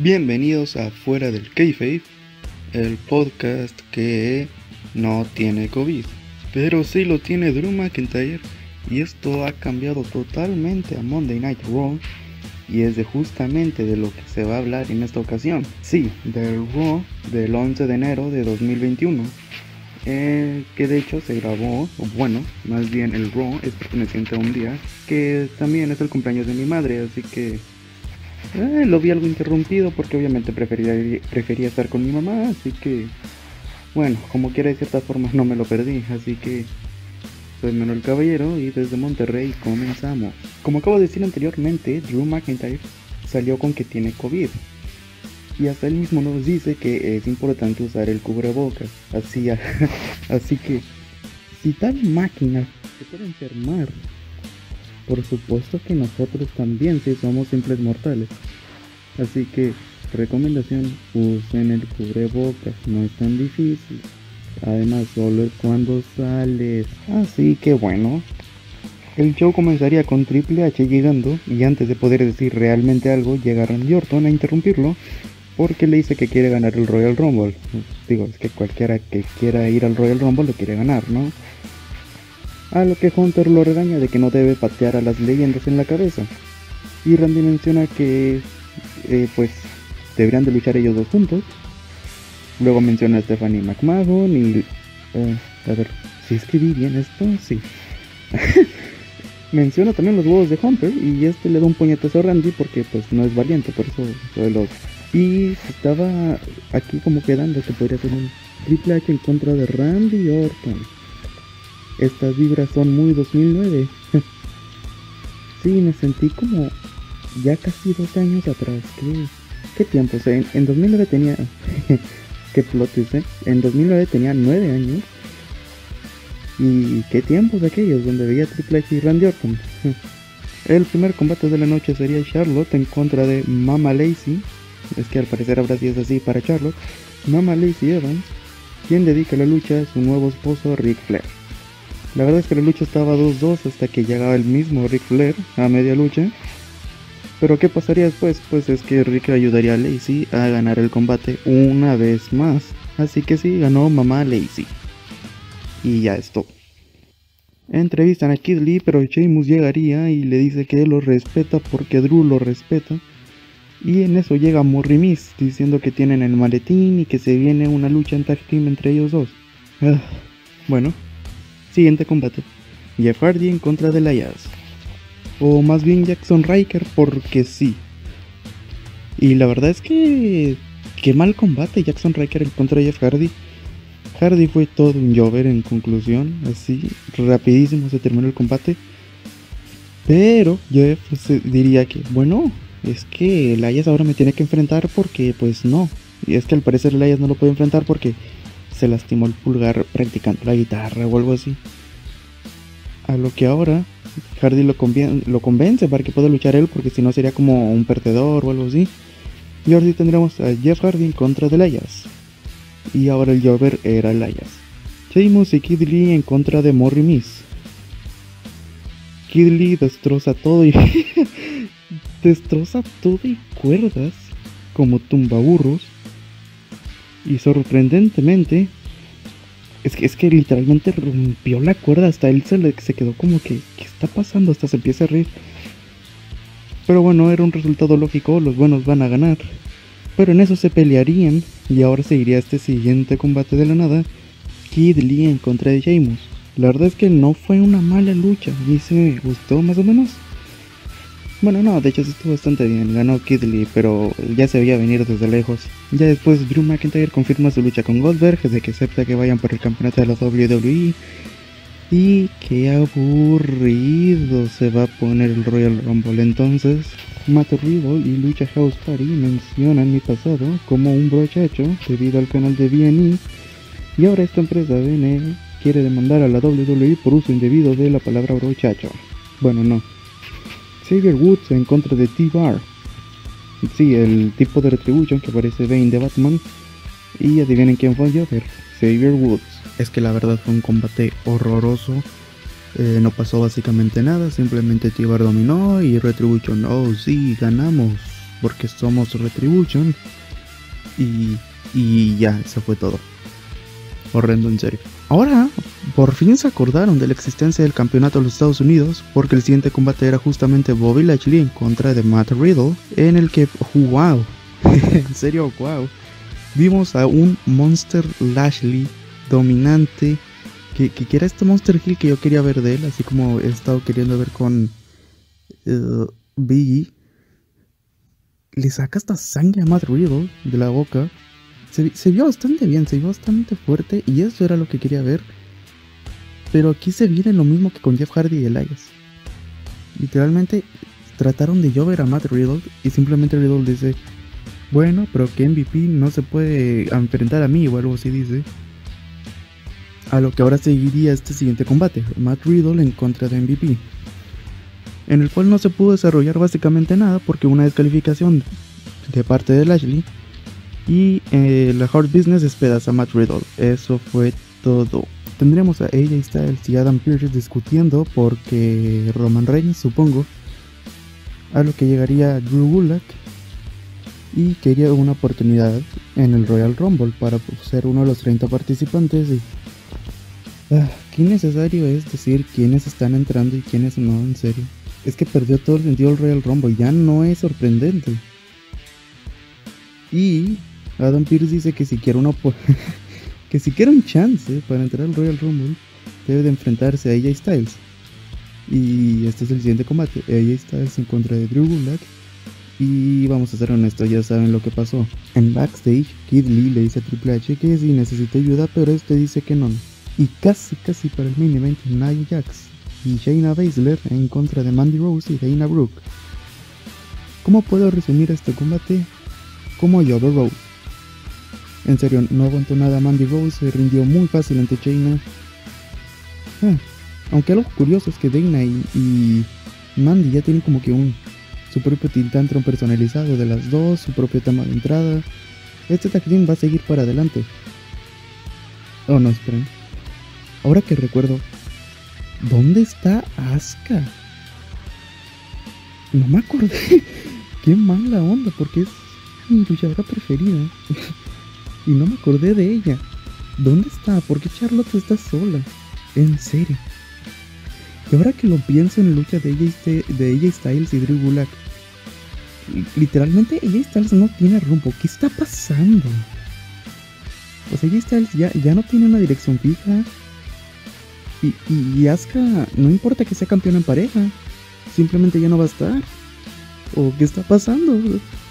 Bienvenidos a Fuera del Kayfabe, el podcast que no tiene COVID, pero sí lo tiene Drew McIntyre y esto ha cambiado totalmente a Monday Night Raw y es de justamente de lo que se va a hablar en esta ocasión. Sí, del Raw del 11 de enero de 2021. Eh, que de hecho se grabó, bueno, más bien el Raw es perteneciente a un día que también es el cumpleaños de mi madre, así que eh, lo vi algo interrumpido porque obviamente prefería, prefería estar con mi mamá, así que bueno, como quiera de cierta forma no me lo perdí, así que soy Manuel Caballero y desde Monterrey comenzamos. Como acabo de decir anteriormente, Drew McIntyre salió con que tiene COVID. Y hasta él mismo nos dice que es importante usar el cubrebocas. Así, así que, si tal máquina se puede enfermar, por supuesto que nosotros también si somos simples mortales. Así que, recomendación, usen el cubrebocas, no es tan difícil. Además, solo es cuando sales. Así que bueno. El show comenzaría con Triple H llegando y antes de poder decir realmente algo llega Randy Orton a interrumpirlo porque le dice que quiere ganar el Royal Rumble. Digo, es que cualquiera que quiera ir al Royal Rumble lo quiere ganar, ¿no? A lo que Hunter lo regaña de que no debe patear a las leyendas en la cabeza. Y Randy menciona que eh, pues deberían de luchar ellos dos juntos Luego menciona a Stephanie McMahon y... Eh, a ver, si escribí bien esto, sí. menciona también los huevos de Hunter y este le da un puñetazo a Randy porque pues no es valiente, por eso soy los... Y estaba aquí como quedando que podría ser un Triple H en contra de Randy Orton. Estas vibras son muy 2009. sí, me sentí como ya casi dos años atrás. ¿Qué, qué tiempo? O en, en 2009 tenía... qué plot ¿eh? En 2009 tenía 9 años. Y qué tiempos aquellos donde veía Triple H y Randy Orton. El primer combate de la noche sería Charlotte en contra de Mama Lacey. Es que al parecer sí es así para Charlotte. Mama Lacey Evans, quien dedica la lucha a su nuevo esposo Rick Flair. La verdad es que la lucha estaba 2-2 hasta que llegaba el mismo Rick Flair a media lucha pero ¿qué pasaría después? Pues es que Rick ayudaría a Lacey a ganar el combate una vez más. Así que sí, ganó mamá Lacey. Y ya es todo. Entrevistan a Kid Lee, pero Sheamus llegaría y le dice que lo respeta porque Drew lo respeta. Y en eso llega Morri Miss diciendo que tienen el maletín y que se viene una lucha en tag team entre ellos dos. Ah, bueno, siguiente combate. Jeff Hardy en contra de Jazz o más bien Jackson Riker porque sí. Y la verdad es que qué mal combate Jackson Riker en contra de Jeff Hardy. Hardy fue todo un llover en conclusión, así rapidísimo se terminó el combate. Pero Jeff diría que, bueno, es que Elias ahora me tiene que enfrentar porque pues no. Y es que al parecer Elias no lo puede enfrentar porque se lastimó el pulgar practicando la guitarra o algo así. A lo que ahora Hardy lo, lo convence para que pueda luchar él, porque si no sería como un perdedor o algo así. Y ahora sí tendremos a Jeff Hardy en contra de Elias. Y ahora el Jover era Elias. Sheamus y Kid Lee en contra de Morri Miss. Kid Lee destroza todo y. destroza todo y cuerdas como tumbaburros. Y sorprendentemente, es que, es que literalmente rompió la cuerda, hasta él se, le, se quedó como que, ¿qué está pasando? Hasta se empieza a reír. Pero bueno, era un resultado lógico, los buenos van a ganar. Pero en eso se pelearían, y ahora seguiría este siguiente combate de la nada, Kid Lee en contra de Sheamus. La verdad es que no fue una mala lucha, a mí se me gustó más o menos. Bueno, no, de hecho sí estuvo bastante bien. Ganó Kid Lee, pero ya se veía venir desde lejos. Ya después Drew McIntyre confirma su lucha con Goldberg, de que acepta que vayan por el campeonato de la WWE. Y qué aburrido se va a poner el Royal Rumble. Entonces, Matt Riddle y Lucha House Party mencionan mi pasado como un brochacho debido al canal de BNE. Y ahora esta empresa BNE quiere demandar a la WWE por uso indebido de la palabra brochacho. Bueno, no, Xavier Woods en contra de T-Bar. Sí, el tipo de Retribution que aparece Bane de Batman. Y adivinen quién fue el Joker, Xavier Woods. Es que la verdad fue un combate horroroso. Eh, no pasó básicamente nada, simplemente T-Bar dominó y Retribution, oh sí, ganamos. porque somos Retribution. Y, y ya, eso fue todo. Horrendo en serio. Ahora, por fin se acordaron de la existencia del campeonato de los Estados Unidos, porque el siguiente combate era justamente Bobby Lashley en contra de Matt Riddle, en el que, wow, en serio, wow, vimos a un Monster Lashley dominante, que, que, era este Monster Hill que yo quería ver de él, así como he estado queriendo ver con uh, Biggie. Le saca hasta sangre a Matt Riddle de la boca se, vio bastante bien, se vio bastante fuerte y eso era lo que quería ver. Pero aquí se viene lo mismo que con Jeff Hardy y Elias. Literalmente trataron de llover a Matt Riddle y simplemente Riddle dice, bueno, pero que MVP no se puede enfrentar a mí o algo así dice. A lo que ahora seguiría este siguiente combate, Matt Riddle en contra de MVP. En el cual no se pudo desarrollar básicamente nada porque una descalificación de parte de Lashley y eh, la Hard Business despedaza a Matt Riddle. Eso fue todo. Tendremos a AJ Styles y Adam Pearce discutiendo porque Roman Reigns, supongo, a lo que llegaría Drew Gulak y quería una oportunidad en el Royal Rumble para ser uno de los 30 participantes. Y, ah, ¿Qué necesario es decir quiénes están entrando y quiénes no? En serio. Es que perdió todo el sentido del Royal Rumble, ya no es sorprendente. Y Adam Pearce dice que si quiere uno que si quiere un chance para entrar al Royal Rumble, debe de enfrentarse a AJ Styles. Y este es el siguiente combate, AJ Styles en contra de Drew Gulak. Y vamos a ser honestos, ya saben lo que pasó. En backstage, Kid Lee le dice a Triple H que sí necesita ayuda, pero este dice que no. Y casi, casi para el main event, Nia Jax y Shayna Baszler en contra de Mandy Rose y Dana Brooke. ¿Cómo puedo resumir este combate? Como Yover Rose. En serio, no aguantó nada Mandy Rose, se rindió muy fácil ante Shayna. Ah, aunque algo curioso es que Dana y, Mandy ya tienen como que un su propio tintantron personalizado de las dos, su propio tema de entrada. Este tag va a seguir para adelante. Oh no, esperen. Ahora que recuerdo, ¿dónde está Asuka? No me acordé. Qué mala onda, porque es mi luchadora preferida. y no me acordé de ella. ¿Dónde está? ¿Por qué Charlotte está sola? En serio. Y ahora que lo pienso en la lucha de ella, de Styles y Drew Gulak, literalmente ella Styles no tiene rumbo. ¿Qué está pasando? Pues ella Styles ya, ya no tiene una dirección fija. Y, y, Asuka, no importa que sea campeona en pareja, simplemente ya no va a estar. ¿O qué está pasando?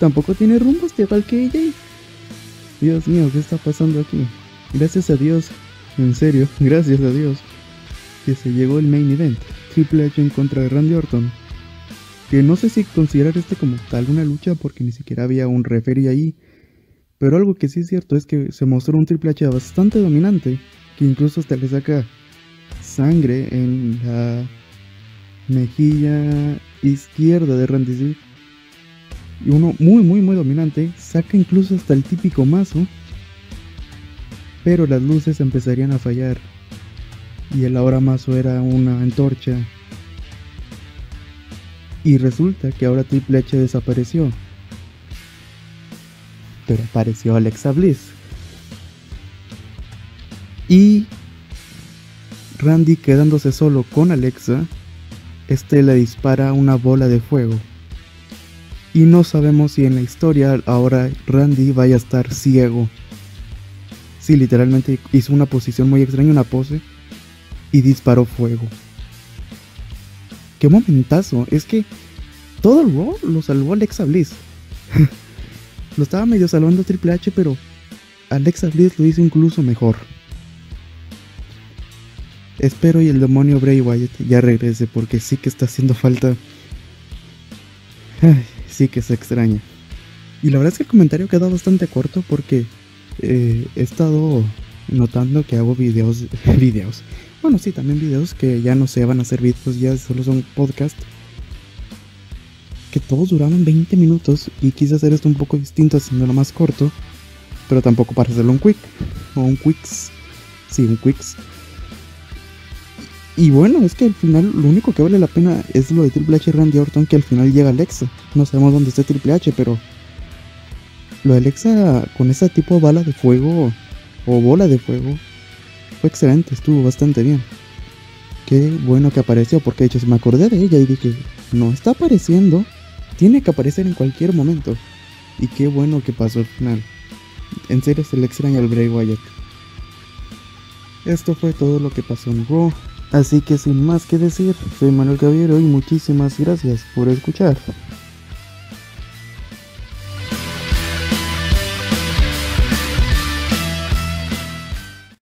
Tampoco tiene rumbo, este igual que ella. Dios mío, ¿qué está pasando aquí? Gracias a Dios, en serio, gracias a Dios, que se llegó el main event, Triple H en contra de Randy Orton. Que no sé si considerar este como tal una lucha porque ni siquiera había un referee ahí. Pero algo que sí es cierto es que se mostró un Triple H bastante dominante, que incluso hasta le saca sangre en la mejilla izquierda de Randy y uno muy muy muy dominante saca incluso hasta el típico mazo pero las luces empezarían a fallar y el ahora mazo era una antorcha. Y resulta que ahora Triple H desapareció. Pero apareció Alexa Bliss. Y Randy quedándose solo con Alexa este le dispara una bola de fuego y no sabemos si en la historia ahora Randy vaya a estar ciego. Sí, literalmente hizo una posición muy extraña, una pose, y disparó fuego. ¡Qué momentazo! Es que todo el Raw lo salvó Alexa Bliss. lo estaba medio salvando Triple H, pero Alexa Bliss lo hizo incluso mejor. Espero y el demonio Bray Wyatt ya regrese porque sí que está haciendo falta. Ay, sí que se extraña. Y la verdad es que el comentario quedó bastante corto porque eh, he estado notando que hago videos, videos, bueno sí, también videos que ya no se van a hacer videos, ya solo son podcast. Que todos duraban 20 minutos y quise hacer esto un poco distinto haciéndolo más corto, pero tampoco para hacerlo un quick o un quicks. Sí, un quicks. Y bueno, es que al final lo único que vale la pena es lo de Triple H y Randy Orton, que al final llega Alexa. No sabemos dónde está Triple H, pero lo de Alexa con ese tipo de bala de fuego o bola de fuego fue excelente, estuvo bastante bien. Qué bueno que apareció, porque de hecho me acordé de ella y dije, no está apareciendo, tiene que aparecer en cualquier momento. Y qué bueno que pasó al final. En serio se le extraña al Bray Wyatt. Esto fue todo lo que pasó en Raw. Así que sin más que decir, soy Manuel Caballero y muchísimas gracias por escuchar.